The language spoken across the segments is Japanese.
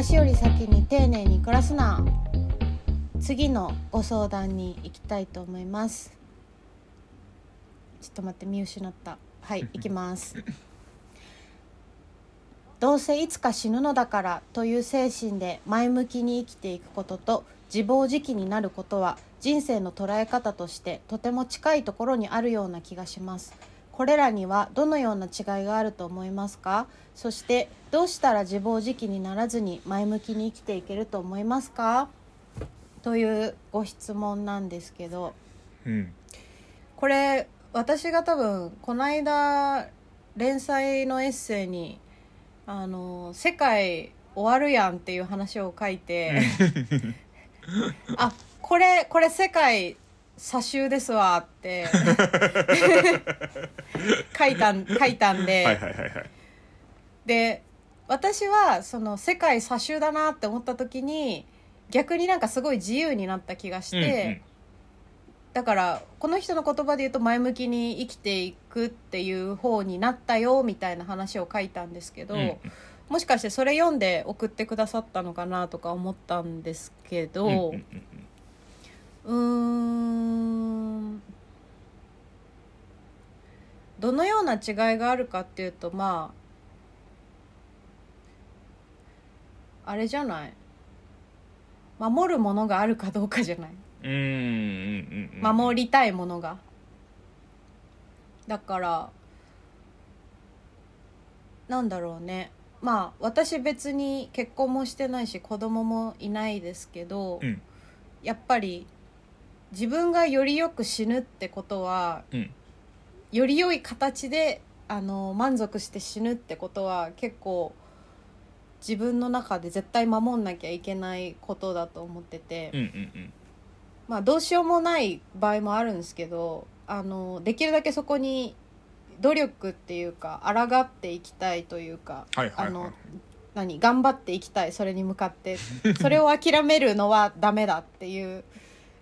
私より先に丁寧に暮らすな。次のご相談に行きたいと思います。ちょっと待って見失った。はい 行きます。どうせいつか死ぬのだからという精神で前向きに生きていくことと自暴自棄になることは人生の捉え方としてとても近いところにあるような気がしますこれらにはどのような違いがあると思いますか？そしてどうしたら自暴自棄にならずに前向きに生きていけると思いますか？というご質問なんですけど。うん。これ私が多分この間連載のエッセイに「あの世界終わるやん」っていう話を書いてあこれこれ世界差集ですわって 書いたん書いたんで、はいはいはいはい。で私はその世界差集だなって思った時に逆になんかすごい自由になった気がして、だからこの人の言葉で言うと前向きに生きていくっていう方になったよみたいな話を書いたんですけど、うん。うんもしかしてそれ読んで送ってくださったのかなとか思ったんですけどうんうんうんうーん。どのような違いがあるかっていうとまああれじゃない。守るものがあるかどうかじゃない。うんうんうんうん。守りたいものが。だからなんだろうね。まあ私別に結婚もしてないし子供もいないですけど、うん。やっぱり自分がよりよく死ぬってことはうん。より良い形であの満足して死ぬってことは結構自分の中で絶対守んなきゃいけないことだと思ってて、うんうんうん。まあどうしようもない場合もあるんですけどあのできるだけそこに努力っていうか抗っていきたいというか、はいはいはい。あの何頑張っていきたいそれに向かって。それを諦めるのはダメだっていう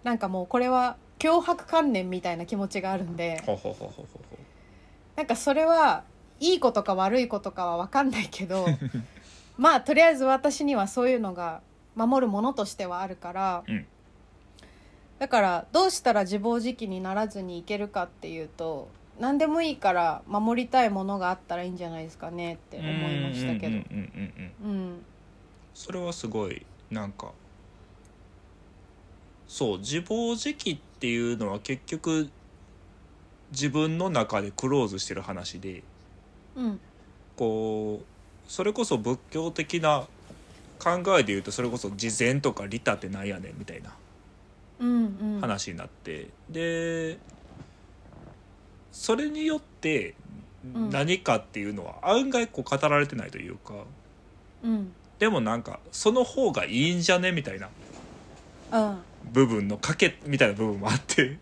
なんかもうこれは脅迫観念みたいな気持ちがあるんでほうほうほうほうほうほなんかそれはいいことか悪いことかは分かんないけど まあとりあえず私にはそういうのが守るものとしてはあるから、うん。だからどうしたら自暴自棄にならずにいけるかっていうと何でもいいから守りたいものがあったらいいんじゃないですかねってう思いましたけど。それはすごいなんかそう自暴自棄っていうのは結局自分の中でクローズしてる話でうん。こうそれこそ仏教的な考えで言うとそれこそ慈善とか利他ってなんやねんみたいな話になって、でそれによってうん何かっていうのは案外こう語られてないというかうんでもなんかその方がいいんじゃねみたいなうん部分の賭けみたいな部分もあって。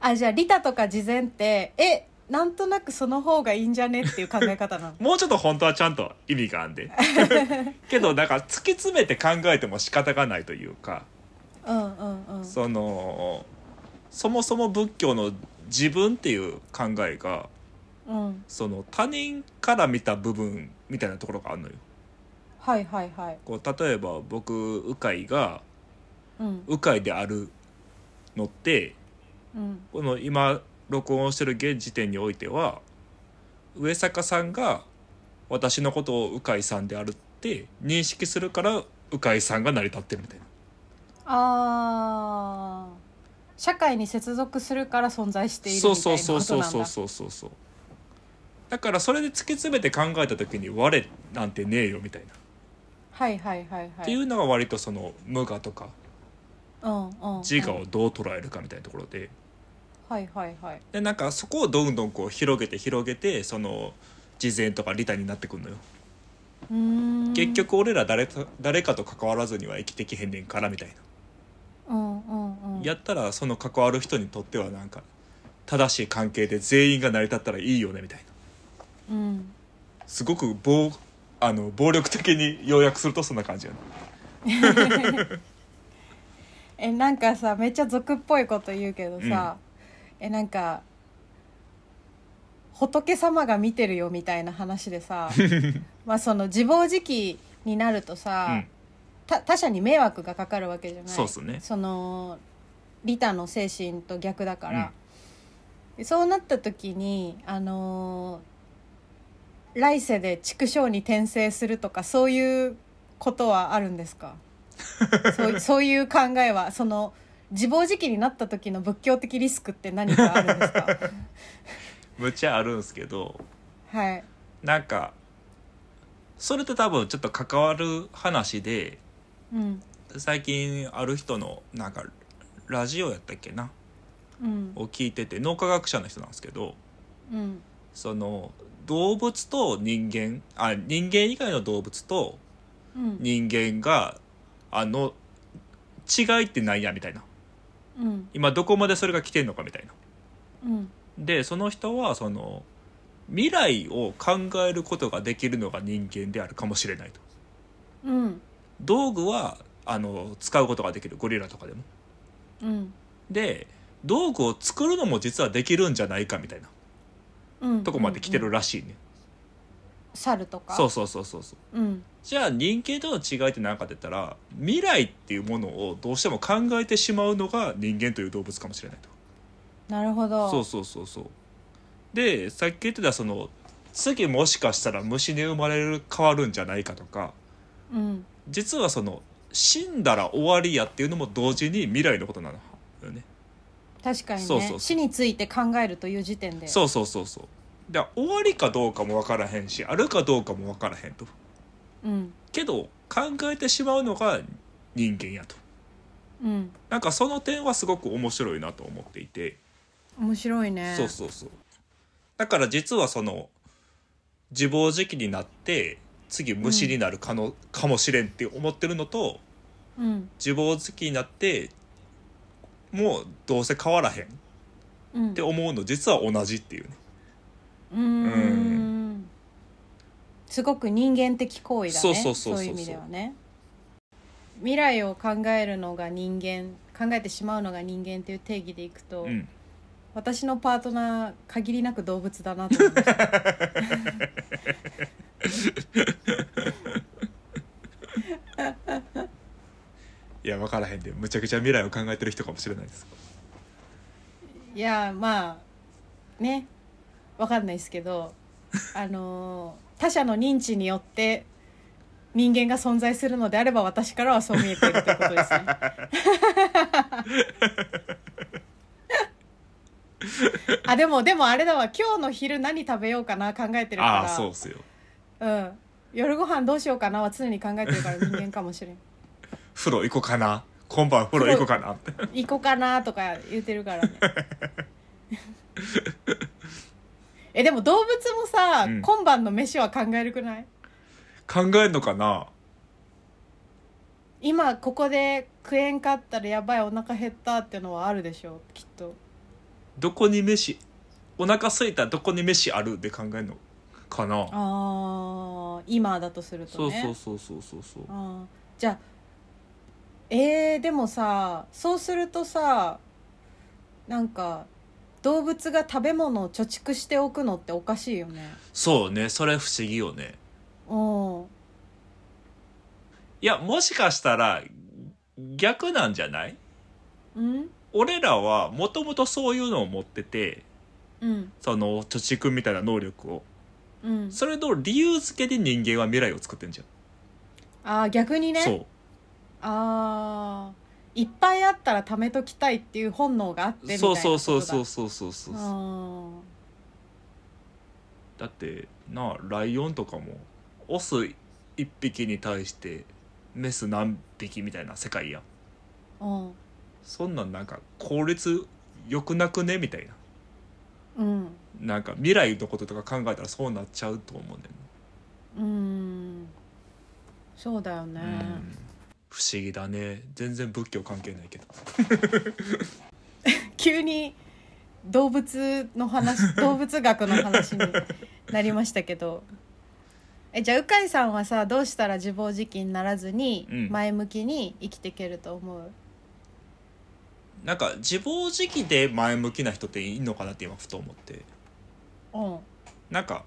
あじゃあ利他とか慈善ってえなんとなくその方がいいんじゃねっていう考え方なの？もうちょっと本当はちゃんと意味があんで。けどなんか突き詰めて考えても仕方がないというか。うんうんうん。そのそもそも仏教の自分っていう考えがうん。その他人から見た部分みたいなところがあるのよ。はいはいはい。こう例えば僕鵜飼がうん。鵜飼であるのってうん。この今録音してる現時点においては上坂さんが私のことを鵜飼さんであるって認識するから鵜飼さんが成り立ってるみたいな。あー。社会に接続するから存在しているみたそいうなことなんだ。そうそうそうそうそうそうそう。だからそれで突き詰めて考えた時に「我なんてねえよ」みたいな、はいはいはいはい。っていうのが割とその無我とか自我をどう捉えるかみたいなところで。はいはいはい。でなんかそこをどんどんこう広げて広げてその慈善とか利他になってくるのよ、結局俺ら誰と誰かと関わらずには生きてきへんねんからみたいな、うんうんうん。やったらその関わる人にとってはなんか正しい関係で全員が成り立ったらいいよねみたいな。うん。すごく暴あの暴力的に要約するとそんな感じやな えなんかさめっちゃ俗っぽいこと言うけどさ、えなんか仏様が見てるよみたいな話でさ まあその自暴自棄になるとさ、他他者に迷惑がかかるわけじゃない。そうっすね。その利他の精神と逆だから、でそうなった時にあのー来世で畜生に転生するとかそういうことはあるんですか？そういそういう考えはその自暴自棄になった時の仏教的リスクって何かあるんですか？むちゃあるんすけどはい。なんかそれと多分ちょっと関わる話でうん。最近ある人のなんかラジオやったっけな？うん。を聞いてて脳科学者の人なんですけどうん。その動物と人間あ人間以外の動物とうん。人間があの違いって何やみたいな。うん。今どこまでそれが来てんのかみたいな。うん。でその人はその未来を考えることができるのが人間であるかもしれないと。うん。道具はあの使うことができる。ゴリラとかでも。うん。で道具を作るのも実はできるんじゃないかみたいな。うん。とこまで来てるらしいね、猿とか？そうそうそうそうそう。うん。じゃあ人間との違いって何かって言ったら未来っていうものをどうしても考えてしまうのが人間という動物かもしれないと。なるほど。そうそうそうそう。でさっき言ってたその次もしかしたら虫に生まれる変わるんじゃないかとかうん。実はその死んだら終わりやっていうのも同時に未来のことなのよね。確かにね。そうそうそう。死について考えるという時点で。そうそうそうそうで終わりかどうかも分からへんしあるかどうかも分からへんと。うん。けど考えてしまうのが人間やと。うん。なんかその点はすごく面白いなと思っていて、面白いね。そうそうそう。だから実はその自暴自棄になって次虫になるかの、かもしれんって思ってるのとうん。自暴自棄になってもうどうせ変わらへんっうん。て思うの実は同じっていうねうーん。すごく人間的行為だね。そういう意味ではね。未来を考えるのが人間考えてしまうのが人間っていう定義でいくと、うん。私のパートナー限りなく動物だなと思いました。いや分からへんで。むちゃくちゃ未来を考えてる人かもしれないです。いやまあねわかんないですけどあのー他者の認知によって人間が存在するのであれば私からはそう見えているということですね。あでもでもあれだわ。今日の昼何食べようかな考えてるから。ああそうっすよ。うん、夜ご飯どうしようかなは常に考えてるから人間かもしれん。風呂行こうかな。今晩風呂行こうかなって。行こうかなとか言ってるからね えでも動物もさ、うん。今晩の飯は考えるくない？考えんのかな？今ここで食えんかったらやばいお腹減ったってのはあるでしょきっと。どこに飯お腹空いたらどこに飯あるで考えるのかな？あー今だとするとそうねそうそうそうそうそう。あーじゃあえー、でもさそうするとさなんか動物が食べ物を貯蓄しておくのっておかしいよね。そうね。それ不思議よね。うん。いやもしかしたら逆なんじゃない？うん？俺らはもともとそういうのを持っててうん。その貯蓄みたいな能力を。うん。それの理由付けで人間は未来を作ってんじゃん、ああ逆にね。そう。ああいっぱいあったら貯めときたいっていう本能があってみたいなそうそうそうそうそうそうそうあだってなあライオンとかもオス一匹に対してメス何匹みたいな世界やうん。そんなんなんか効率良くなくねみたいな。うんなんか未来のこととか考えたらそうなっちゃうと思うねうんそうだよね、ん、うん、不思議だね。全然仏教関係ないけど。急に動物の話 動物学の話になりましたけど。えじゃあ鵜飼さんはさどうしたら自暴自棄にならずにうん。前向きに生きていけると思う、なんか自暴自棄で前向きな人っていいのかなって今ふと思って。うん。なんか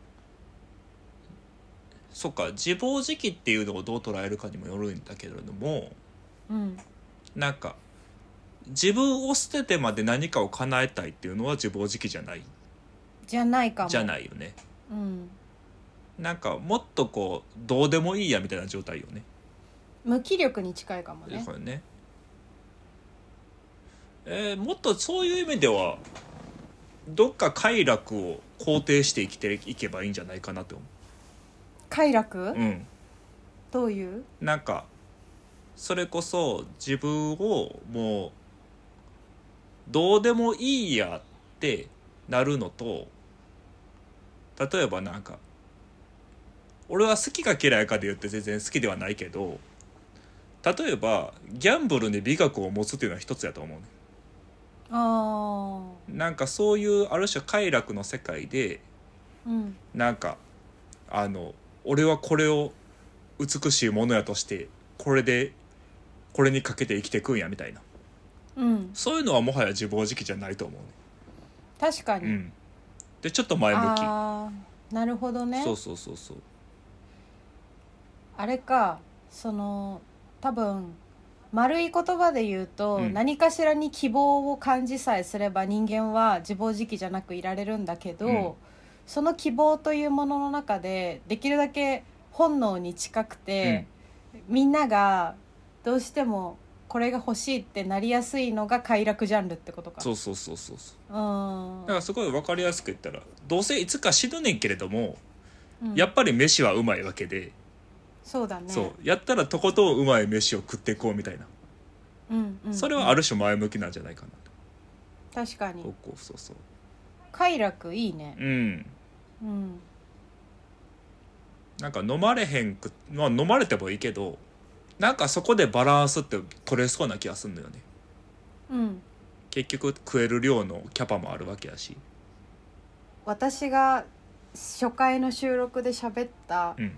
そっか自暴自棄っていうのをどう捉えるかにもよるんだけれどもうん。なんか自分を捨ててまで何かを叶えたいっていうのは自暴自棄じゃない。じゃないかも。じゃないよね。うん。なんかもっとこうどうでもいいやみたいな状態よね。無気力に近いかもね。これね。えーもっとそういう意味ではどっか快楽を肯定して生きていけばいいんじゃないかなと思快楽、ううん。どういう？なんかそれこそ自分をもうどうでもいいやってなるのと例えばなんか俺は好きか嫌いかで言って全然好きではないけど例えばギャンブルに美学を持つっていうのは一つやと思うね。あなんかそういうある種快楽の世界であうん。なんかあの俺はこれを美しいものやとしてこれでこれにかけて生きてくんやみたいな。うん。そういうのはもはや自暴自棄じゃないと思う確かに、ねうん。でちょっと前向き。ああなるほどね。そうそうそうそう。あれかその多分丸い言葉で言うと、うん。何かしらに希望を感じさえすれば人間は自暴自棄じゃなくいられるんだけど、うんその希望というものの中でできるだけ本能に近くて、みんながどうしてもこれが欲しいってなりやすいのが快楽ジャンルってことか。そうそうそうそうそう。うん。だからすごい分かりやすく言ったらどうせいつか死ぬねんけれども、うん。やっぱり飯はうまいわけで、そうだね。そう。やったらとことんうまい飯を食っていこうみたいな、うんうんそれはある種前向きなんじゃないかな確かに。と、そうそうそう。快楽いいね。うんうん。なんか飲まれへんくまあ飲まれてもいいけどなんかそこでバランスって取れそうな気がするんだよね。うん。結局食える量のキャパもあるわけやし。私が初回の収録で喋ったうん。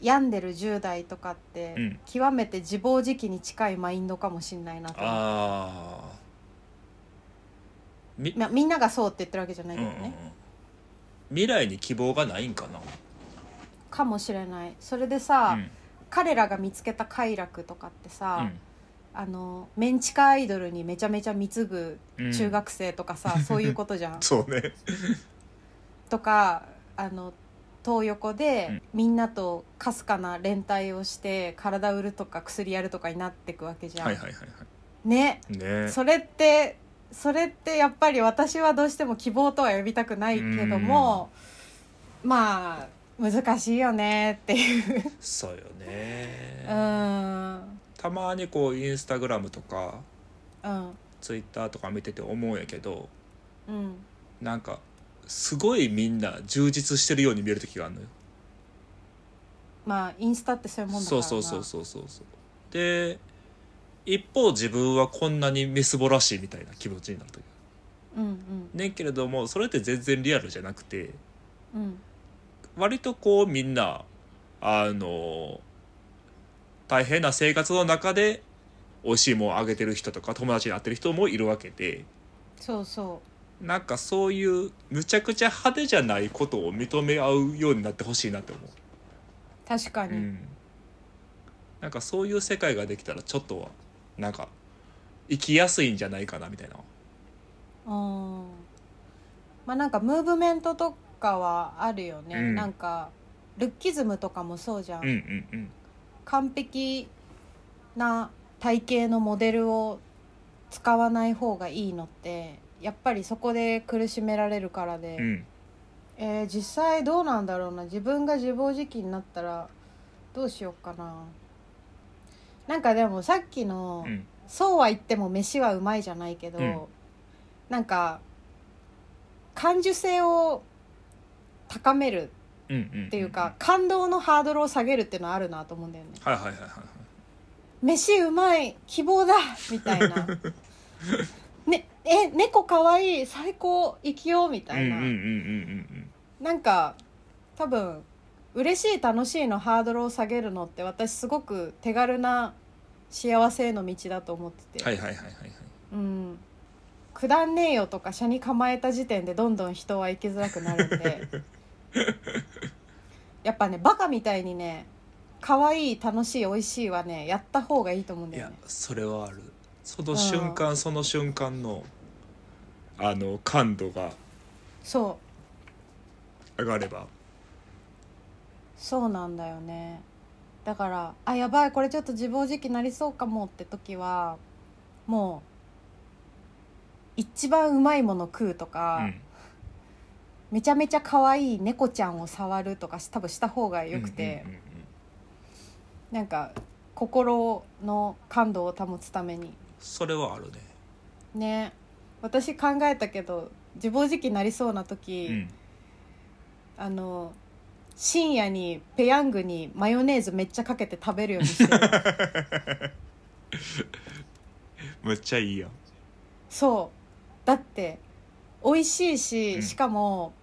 病んでる10代とかって、うん。極めて自暴自棄に近いマインドかもしんないなと思う。ああみ,、まあみんながそうって言ってるわけじゃないうんうんうん。けどね、未来に希望がないんかな？かもしれない。それでさ、うん。彼らが見つけた快楽とかってさ、うん。あのメンチカアイドルにめちゃめちゃ貢ぐうん。中学生とかさ、そういうことじゃん。そうね。とかあの東横で、うん。みんなとかすかな連帯をして体売るとか薬やるとかになってくわけじゃん、はいはいはいはね。いね。それってそれってやっぱり私はどうしても希望とは呼びたくないけどもまあ難しいよねっていう。そうよね。うん。たまにこうインスタグラムとかうん。ツイッターとか見てて思うんやけどうん。なんかすごいみんな充実してるように見える時があるのよ。まあインスタってそういうもんだからな。そうそうそうそうそうそう。で一方自分はこんなにみすぼらしいみたいな気持ちになる時う。んうん。ねんけれどもそれって全然リアルじゃなくてうん。割とこうみんなあの大変な生活の中で美味しいもんあげてる人とか友達に会ってる人もいるわけでそうそなんかそういうむちゃくちゃ派手じゃないことを認め合うようになってほしいなって思う。う。確かに、うん、なんかそういう世界ができたらちょっとはなんか生きやすいんじゃないかなみたいな。うんまあなんかムーブメントとかはあるよね、うん。なんかルッキズムとかもそうじゃん、うんうんうん。完璧な体型のモデルを使わない方がいいのってやっぱりそこで苦しめられるからで、うん。えー実際どうなんだろうな。自分が自暴自棄になったらどうしようかななんかでもさっきの、うん。そうは言っても飯はうまいじゃないけど、うん。なんか感受性を高めるっていうか、感動のハードルを下げるっていうのはあるなと思うんだよね。はいはいはいはいはい。飯うまい希望だみたいな。ねえ猫かわいい最高生きようみたいな、なんか多分嬉しい楽しいのハードルを下げるのって私すごく手軽な幸せへの道だと思ってて、はいはいはいはい。はいうん。くだんねえよとか車に構えた時点でどんどん人は生きづらくなるんで。やっぱねバカみたいにね可愛い楽しい美味しいはねやった方がいいと思うんいやだよね。それはある。その瞬間、その瞬間のあの感度がそう。上がればそうなんだよね。だからあやばいこれちょっと自暴自棄なりそうかもって時はもう一番うまいもの食うとか、うん。めちゃめちゃ可愛い猫ちゃんを触るとかし多分した方がよくて、うんうんうんうんなんか心の感度を保つために。それはあるね。ね。私考えたけど自暴自棄になりそうな時、うん。あの深夜にペヤングにマヨネーズめっちゃかけて食べるようにしてる。めっちゃいいやんそう。だって美味しいし、うん。しかも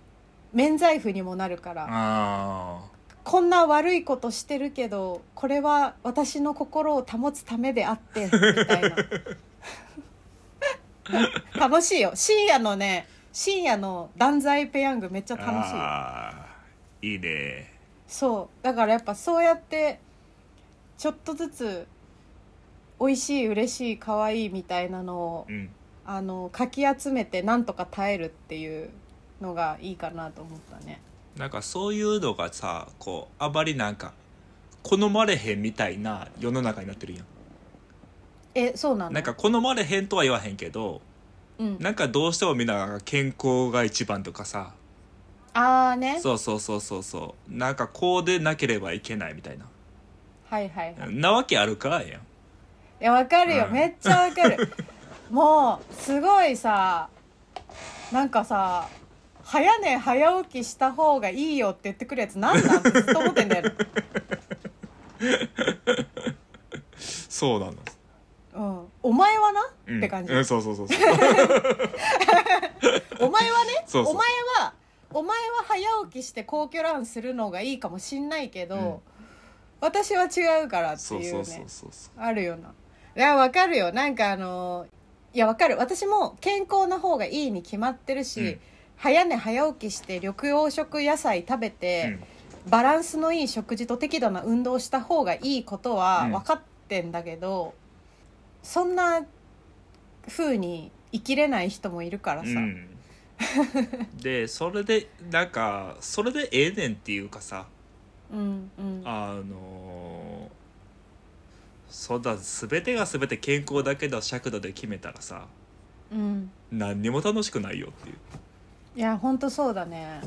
免罪符にもなるから。あこんな悪いことしてるけどこれは私の心を保つためであってみたいな。楽しいよ。深夜のね深夜の断罪ペヤングめっちゃー楽しい。よあーいいね。そう。だからやっぱそうやってちょっとずつ美味しい嬉しい可愛いみたいなのをうん。あのかき集めてなんとか耐えるっていうのがいいかなと思ったね。なんかそういうのがさこうあまりなんか好まれへんみたいな世の中になってるやん。えそうなの？なんか好まれへんとは言わへんけどうん。なんかどうしてもみんなが健康が一番とかさああね。そうそうそうそうそう。なんかこうでなければいけないみたいな。はいはいはい。なわけあるかやん。いやわかるよ、うん。めっちゃわかる。もうすごいさなんかさ早寝早起きした方がいいよって言ってくるやつなんなん？ってずっと思ってんだよね。そうなの、うん。お前はな、うん、って感じ、うんそうそうそうそう。お前はね？そうそう。お前はお前は早起きして皇居ランするのがいいかもしんないけど、うん。私は違うからっていうね。あるよな。いやわかるよ。なんかあのいやわかる。私も健康な方がいいに決まってるし、うん。早寝早起きして緑黄色野菜食べて、バランスのいい食事と適度な運動した方がいいことはうん。分かってんだけど、そんな風に生きれない人もいるからさ、うん、うんでそれでなんかそれでええねんっていうかさうんうん。あのそんな全てが全て健康だけの尺度で決めたらさうん。何にも楽しくないよっていう。いやほんとそうだね。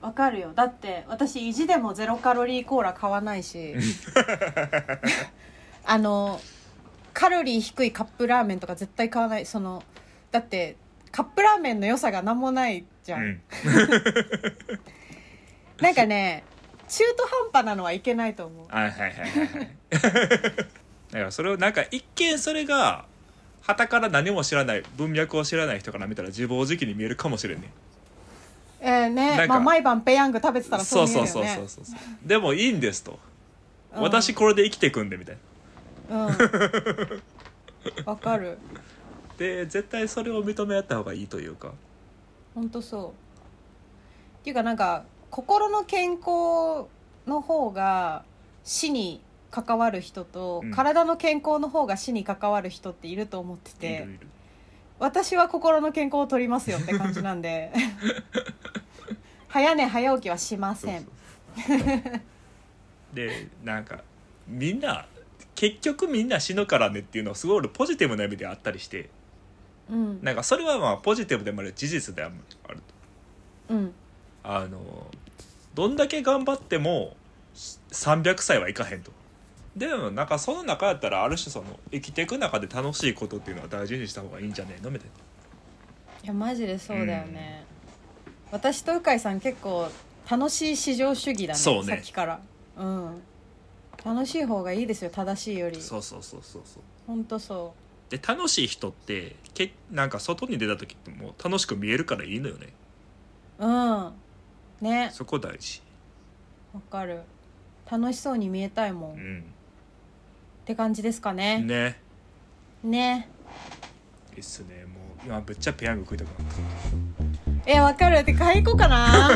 わかるよ。だって私意地でもゼロカロリーコーラ買わないし。あのカロリー低いカップラーメンとか絶対買わない。そのだってカップラーメンの良さが何もないじゃん、うん。なんかね中途半端なのはいけないと思う。はいはいはいはいはい。だからそれをなんか一見それが旗から何も知らない文脈を知らない人から見たら自暴自棄に見えるかもしれんねえー、ねまあ毎晩ペヤング食べてたらそう見えるよね。そうそうそうそう。そうでもいいんですと、うん。私これで生きていくんでみたいな。うん。わかるで絶対それを認め合った方がいいというか。ほんとそう。っていうかなんか心の健康の方が死に関わる人と、うん。体の健康の方が死に関わる人っていると思っていて私は心の健康を取りますよって感じなんで。早寝早起きはしません。でなんかみんな結局みんな死ぬからねっていうのはすごい俺ポジティブな意味であったりしてうん。なんかそれはまあポジティブでもある事実である。とうん。あのどんだけ頑張っても300歳はいかへんと。でもなんかその中やったらある種その生きていく中で楽しいことっていうのは大事にした方がいいんじゃねえの？みたいいやマジでそうだよね、私と鵜飼さん結構楽しい至上主義だねそうね。さっきから。うん。楽しい方がいいですよ正しいより。なそうそうそうそうそう。ほんとそで楽しい人ってけなんか外に出た時ってもう楽しく見えるからいいのよね。ううん。ね。そこ大事。わかる。楽しそうに見えたいもん、っうん。て感じですかね。ね。ね。いいっすね。もう今めっちゃペヤング食いたくなった。えわかる。って買い行こうかな